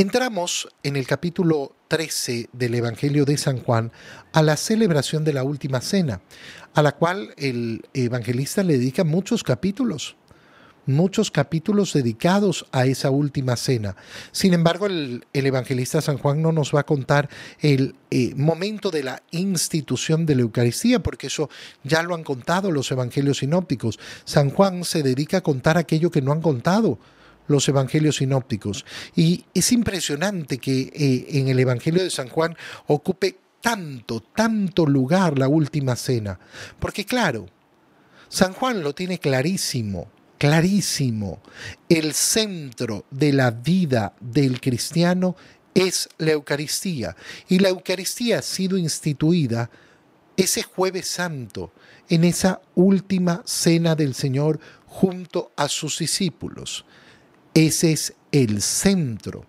Entramos en el capítulo 13 del Evangelio de San Juan a la celebración de la Última Cena, a la cual el evangelista le dedica muchos capítulos muchos capítulos dedicados a esa última cena. Sin embargo, el, evangelista San Juan no nos va a contar el eh, momento de la institución de la Eucaristía, porque eso ya lo han contado los evangelios sinópticos. San Juan se dedica a contar aquello que no han contado los evangelios sinópticos. Y es impresionante que eh, en el Evangelio de San Juan ocupe tanto, tanto lugar la última cena. Porque claro, San Juan lo tiene clarísimo clarísimo. El centro de la vida del cristiano es la Eucaristía. Y la Eucaristía ha sido instituida ese jueves santo, en esa última cena del Señor junto a sus discípulos. Ese es el centro.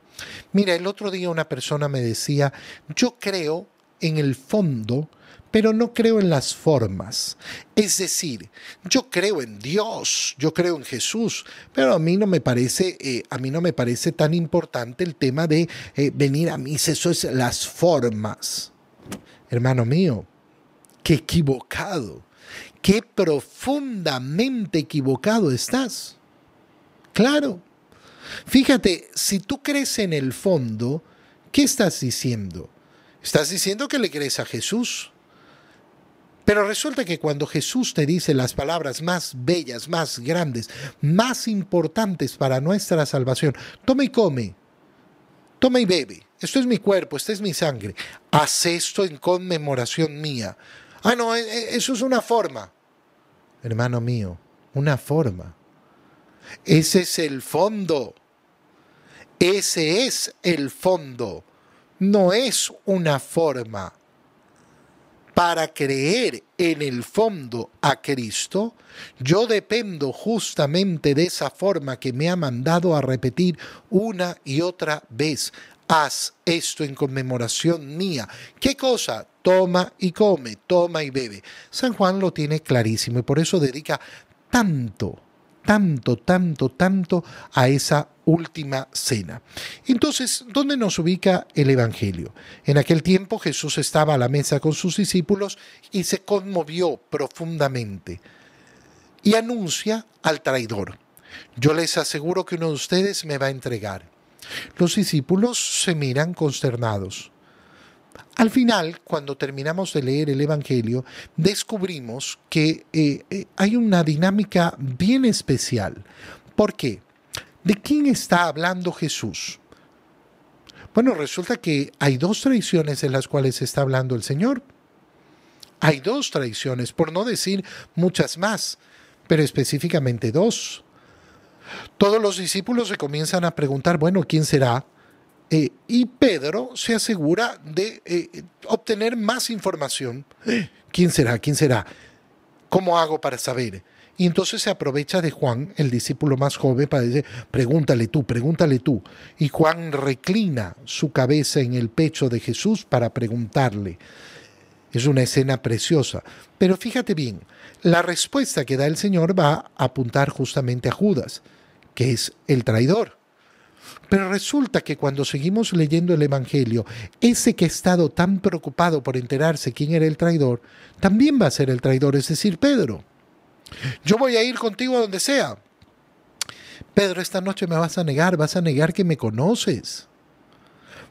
Mira, el otro día una persona me decía, yo creo en el fondo pero no creo en las formas. Es decir, yo creo en Dios, yo creo en Jesús, pero a mí no me parece, eh, a mí no me parece tan importante el tema de eh, venir a mí, eso es las formas. Hermano mío, qué equivocado, qué profundamente equivocado estás. Claro. Fíjate, si tú crees en el fondo, ¿qué estás diciendo? Estás diciendo que le crees a Jesús. Pero resulta que cuando Jesús te dice las palabras más bellas, más grandes, más importantes para nuestra salvación, toma y come, toma y bebe, esto es mi cuerpo, esta es mi sangre, haz esto en conmemoración mía. Ah, no, e, e, eso es una forma. Hermano mío, una forma. Ese es el fondo. Ese es el fondo. No es una forma para creer en el fondo a Cristo, yo dependo justamente de esa forma que me ha mandado a repetir una y otra vez. Haz esto en conmemoración mía. ¿Qué cosa? Toma y come, toma y bebe. San Juan lo tiene clarísimo y por eso dedica tanto tanto, tanto, tanto a esa última cena. Entonces, ¿dónde nos ubica el Evangelio? En aquel tiempo Jesús estaba a la mesa con sus discípulos y se conmovió profundamente y anuncia al traidor. Yo les aseguro que uno de ustedes me va a entregar. Los discípulos se miran consternados. Al final, cuando terminamos de leer el Evangelio, descubrimos que eh, eh, hay una dinámica bien especial. ¿Por qué? ¿De quién está hablando Jesús? Bueno, resulta que hay dos traiciones en las cuales está hablando el Señor. Hay dos traiciones, por no decir muchas más, pero específicamente dos. Todos los discípulos se comienzan a preguntar, bueno, ¿quién será? Eh, y Pedro se asegura de eh, obtener más información. ¿Quién será? ¿Quién será? ¿Cómo hago para saber? Y entonces se aprovecha de Juan, el discípulo más joven, para decir, pregúntale tú, pregúntale tú. Y Juan reclina su cabeza en el pecho de Jesús para preguntarle. Es una escena preciosa. Pero fíjate bien, la respuesta que da el Señor va a apuntar justamente a Judas, que es el traidor. Pero resulta que cuando seguimos leyendo el Evangelio, ese que ha estado tan preocupado por enterarse quién era el traidor, también va a ser el traidor, es decir, Pedro. Yo voy a ir contigo a donde sea. Pedro, esta noche me vas a negar, vas a negar que me conoces.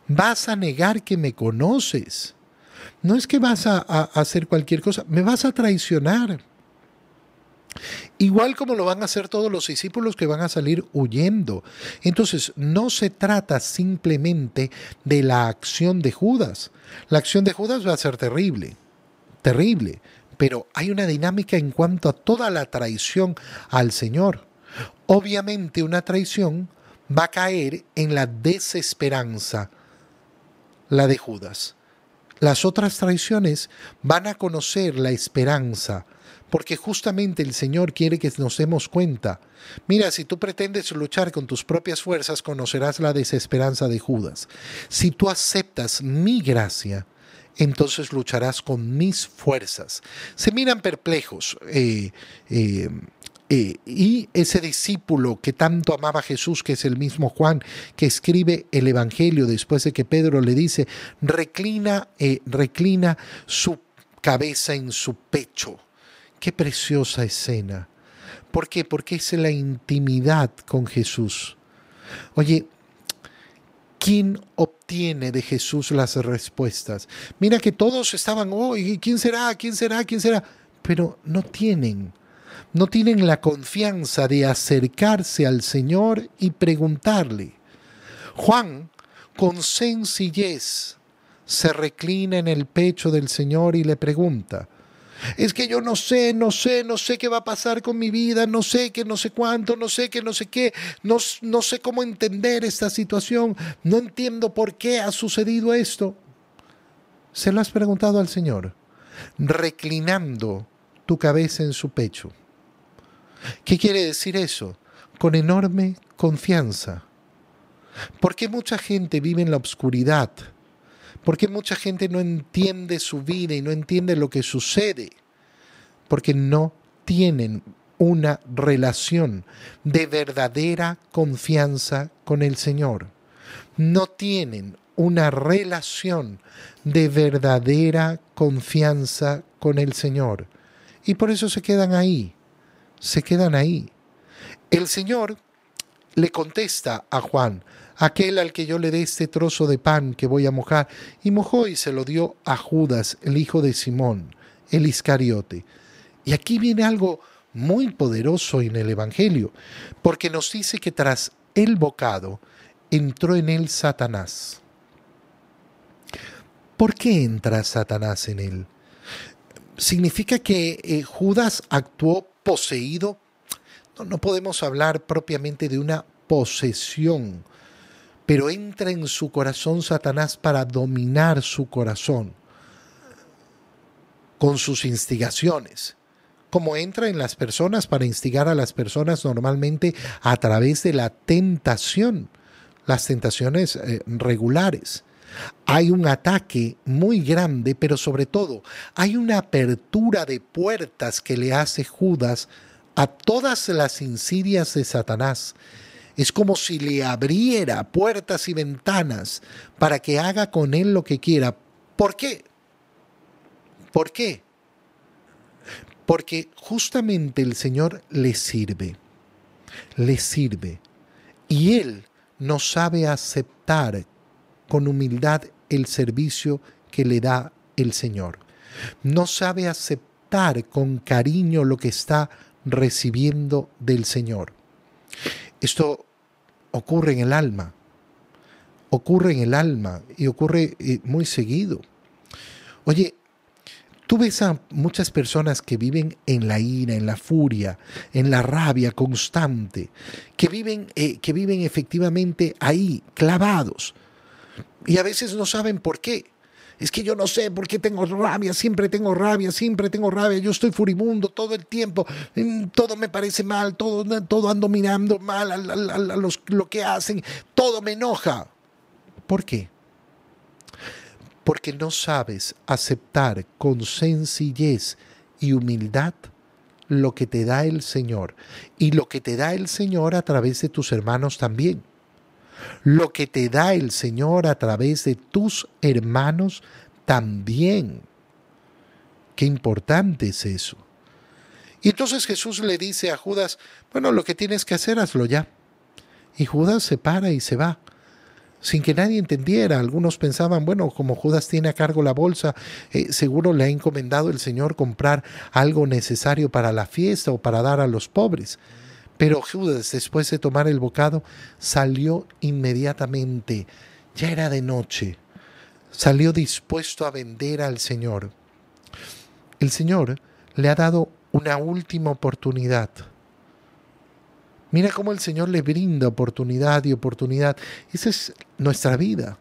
Vas a negar que me conoces. No es que vas a, a hacer cualquier cosa, me vas a traicionar. Igual como lo van a hacer todos los discípulos que van a salir huyendo. Entonces, no se trata simplemente de la acción de Judas. La acción de Judas va a ser terrible, terrible, pero hay una dinámica en cuanto a toda la traición al Señor. Obviamente una traición va a caer en la desesperanza, la de Judas. Las otras traiciones van a conocer la esperanza, porque justamente el Señor quiere que nos demos cuenta. Mira, si tú pretendes luchar con tus propias fuerzas, conocerás la desesperanza de Judas. Si tú aceptas mi gracia, entonces lucharás con mis fuerzas. Se miran perplejos. Eh, eh, eh, y ese discípulo que tanto amaba a Jesús, que es el mismo Juan, que escribe el Evangelio después de que Pedro le dice, reclina, reclina su cabeza en su pecho. Qué preciosa escena. ¿Por qué? Porque es la intimidad con Jesús. Oye, ¿quién obtiene de Jesús las respuestas? Mira que todos estaban, oh, ¿quién será? ¿quién será? ¿quién será? Pero no tienen no tienen la confianza de acercarse al Señor y preguntarle. Juan, con sencillez, se reclina en el pecho del Señor y le pregunta, es que yo no sé, no sé, no sé qué va a pasar con mi vida, no sé qué, no sé cuánto, no sé qué, no sé qué, no, no sé cómo entender esta situación, no entiendo por qué ha sucedido esto. ¿Se lo has preguntado al Señor? Reclinando tu cabeza en su pecho. ¿Qué quiere decir eso? Con enorme confianza. ¿Por qué mucha gente vive en la oscuridad? ¿Por qué mucha gente no entiende su vida y no entiende lo que sucede? Porque no tienen una relación de verdadera confianza con el Señor. No tienen una relación de verdadera confianza con el Señor. Y por eso se quedan ahí, se quedan ahí. El Señor le contesta a Juan, aquel al que yo le dé este trozo de pan que voy a mojar, y mojó y se lo dio a Judas, el hijo de Simón, el Iscariote. Y aquí viene algo muy poderoso en el Evangelio, porque nos dice que tras el bocado entró en él Satanás. ¿Por qué entra Satanás en él? ¿Significa que eh, Judas actuó poseído, no, podemos hablar propiamente de una posesión, pero entra en su corazón Satanás para dominar su corazón con sus instigaciones, como entra en las personas para instigar a las personas normalmente a través de la tentación, las tentaciones eh, regulares. Hay un ataque muy grande, pero sobre todo hay una apertura de puertas que le hace Judas a todas las insidias de Satanás. Es como si le abriera puertas y ventanas para que haga con él lo que quiera. ¿Por qué? ¿Por qué? Porque justamente el Señor le sirve, le sirve. Y él no sabe aceptar con humildad el servicio que le da el Señor. No sabe aceptar con cariño lo que está recibiendo del Señor. Esto ocurre en el alma, ocurre en el alma y ocurre eh, muy seguido. Oye, tú ves a muchas personas que viven en la ira, en la furia, en la rabia constante, que viven, eh, que viven efectivamente ahí, clavados, y a veces no saben por qué. Es que yo no sé por qué tengo rabia, siempre tengo rabia, siempre tengo rabia, yo estoy furibundo todo el tiempo, mm, todo me parece mal, todo, todo ando mirando mal a, lo que hacen, todo me enoja. ¿Por qué? Porque no sabes aceptar con sencillez y humildad lo que te da el Señor y lo que te da el Señor a través de tus hermanos también lo que te da el Señor a través de tus hermanos también. Qué importante es eso. Y entonces Jesús le dice a Judas, bueno, lo que tienes que hacer, hazlo ya. Y Judas se para y se va, sin que nadie entendiera. Algunos pensaban, bueno, como Judas tiene a cargo la bolsa, eh, seguro le ha encomendado el Señor comprar algo necesario para la fiesta o para dar a los pobres. Pero Judas, después de tomar el bocado, salió inmediatamente. Ya era de noche. Salió dispuesto a vender al Señor. El Señor le ha dado una última oportunidad. Mira cómo el Señor le brinda oportunidad y oportunidad. Esa es nuestra vida.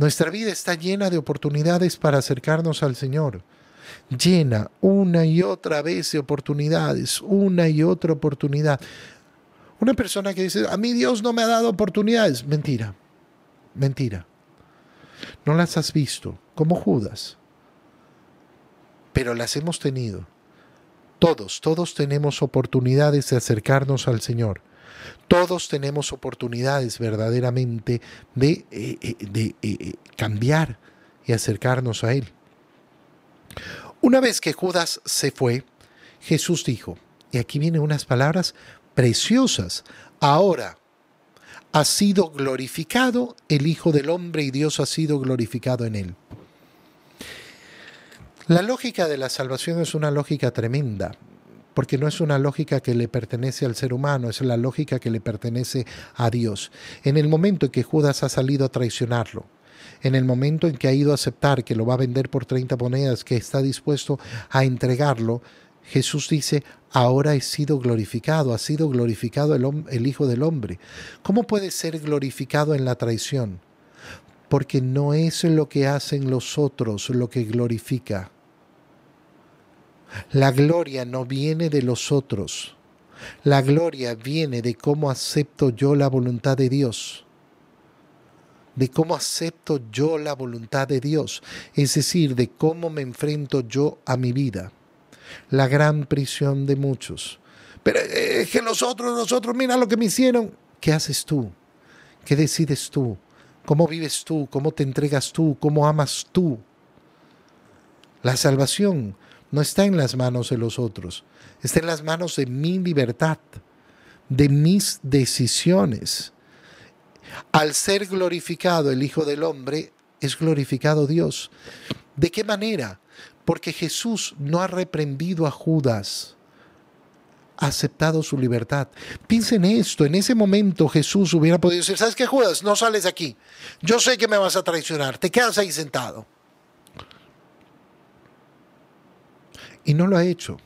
Nuestra vida está llena de oportunidades para acercarnos al Señor llena una y otra vez de oportunidades, una y otra oportunidad. Una persona que dice, a mí Dios no me ha dado oportunidades, mentira, mentira. No las has visto, como Judas, pero las hemos tenido. Todos, todos tenemos oportunidades de acercarnos al Señor. Todos tenemos oportunidades verdaderamente de, eh, eh, de eh, cambiar y acercarnos a Él. Una vez que Judas se fue, Jesús dijo, y aquí vienen unas palabras preciosas, ahora ha sido glorificado el Hijo del Hombre y Dios ha sido glorificado en él. La lógica de la salvación es una lógica tremenda, porque no es una lógica que le pertenece al ser humano, es la lógica que le pertenece a Dios. En el momento en que Judas ha salido a traicionarlo, en el momento en que ha ido a aceptar que lo va a vender por 30 monedas, que está dispuesto a entregarlo, Jesús dice, ahora he sido glorificado, ha sido glorificado el, el, Hijo del Hombre. ¿Cómo puede ser glorificado en la traición? Porque no es lo que hacen los otros lo que glorifica. La gloria no viene de los otros. La gloria viene de cómo acepto yo la voluntad de Dios. De cómo acepto yo la voluntad de Dios. Es decir, de cómo me enfrento yo a mi vida la gran prisión de muchos. Pero es que los otros, los otros, mira lo que me hicieron. ¿Qué haces tú? ¿Qué decides tú? ¿Cómo vives tú? ¿Cómo te entregas tú? ¿Cómo amas tú? La salvación no está en las manos de los otros, está en las manos de mi libertad, de mis decisiones. Al ser glorificado el Hijo del Hombre, es glorificado Dios. ¿De qué manera? porque Jesús no ha reprendido a Judas, ha aceptado su libertad. Piensen esto, en ese momento Jesús hubiera podido decir, ¿sabes qué Judas? No sales de aquí. Yo sé que me vas a traicionar, te quedas ahí sentado. Y no lo ha hecho.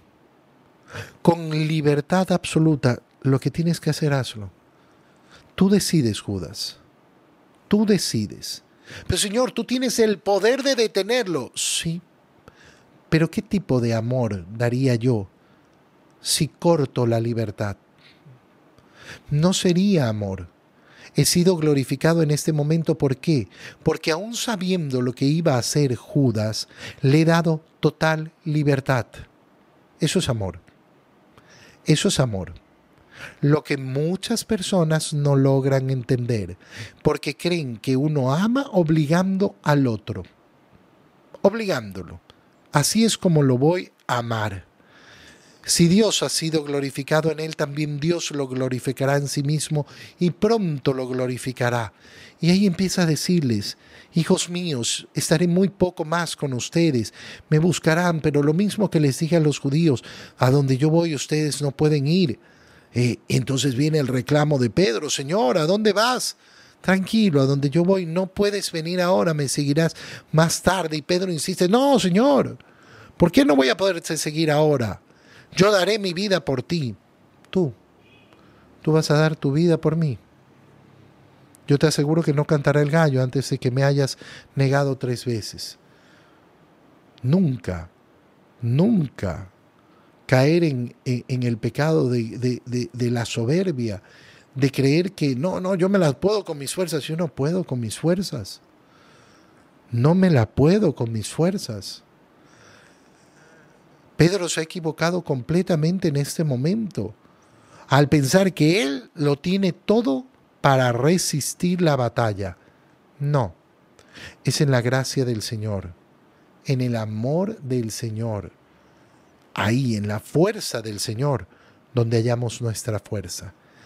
Con libertad absoluta, lo que tienes que hacer, hazlo. Tú decides, Judas. Tú decides. Pero Señor, tú tienes el poder de detenerlo. Sí, pero ¿qué tipo de amor daría yo si corto la libertad? No sería amor. He sido glorificado en este momento. ¿Por qué? Porque aún sabiendo lo que iba a hacer Judas, le he dado total libertad. Eso es amor. Eso es amor. Lo que muchas personas no logran entender, porque creen que uno ama obligando al otro, obligándolo. Así es como lo voy a amar. Si Dios ha sido glorificado en él, también Dios lo glorificará en sí mismo y pronto lo glorificará. Y ahí empieza a decirles, hijos míos, estaré muy poco más con ustedes, me buscarán, pero lo mismo que les dije a los judíos, a donde yo voy ustedes no pueden ir. Eh, entonces viene el reclamo de Pedro, Señor, ¿a dónde vas? tranquilo, a donde yo voy no puedes venir ahora, me seguirás más tarde. Y Pedro insiste, no, Señor, ¿por qué no voy a poderte seguir ahora? Yo daré mi vida por ti. Tú, tú vas a dar tu vida por mí. Yo te aseguro que no cantará el gallo antes de que me hayas negado tres veces. Nunca, nunca caer en, el pecado de, de la soberbia, de creer que no, no, yo me la puedo con mis fuerzas. Yo no puedo con mis fuerzas. No me la puedo con mis fuerzas. Pedro se ha equivocado completamente en este momento al pensar que él lo tiene todo para resistir la batalla. No, es en la gracia del Señor, en el amor del Señor, ahí en la fuerza del Señor, donde hallamos nuestra fuerza.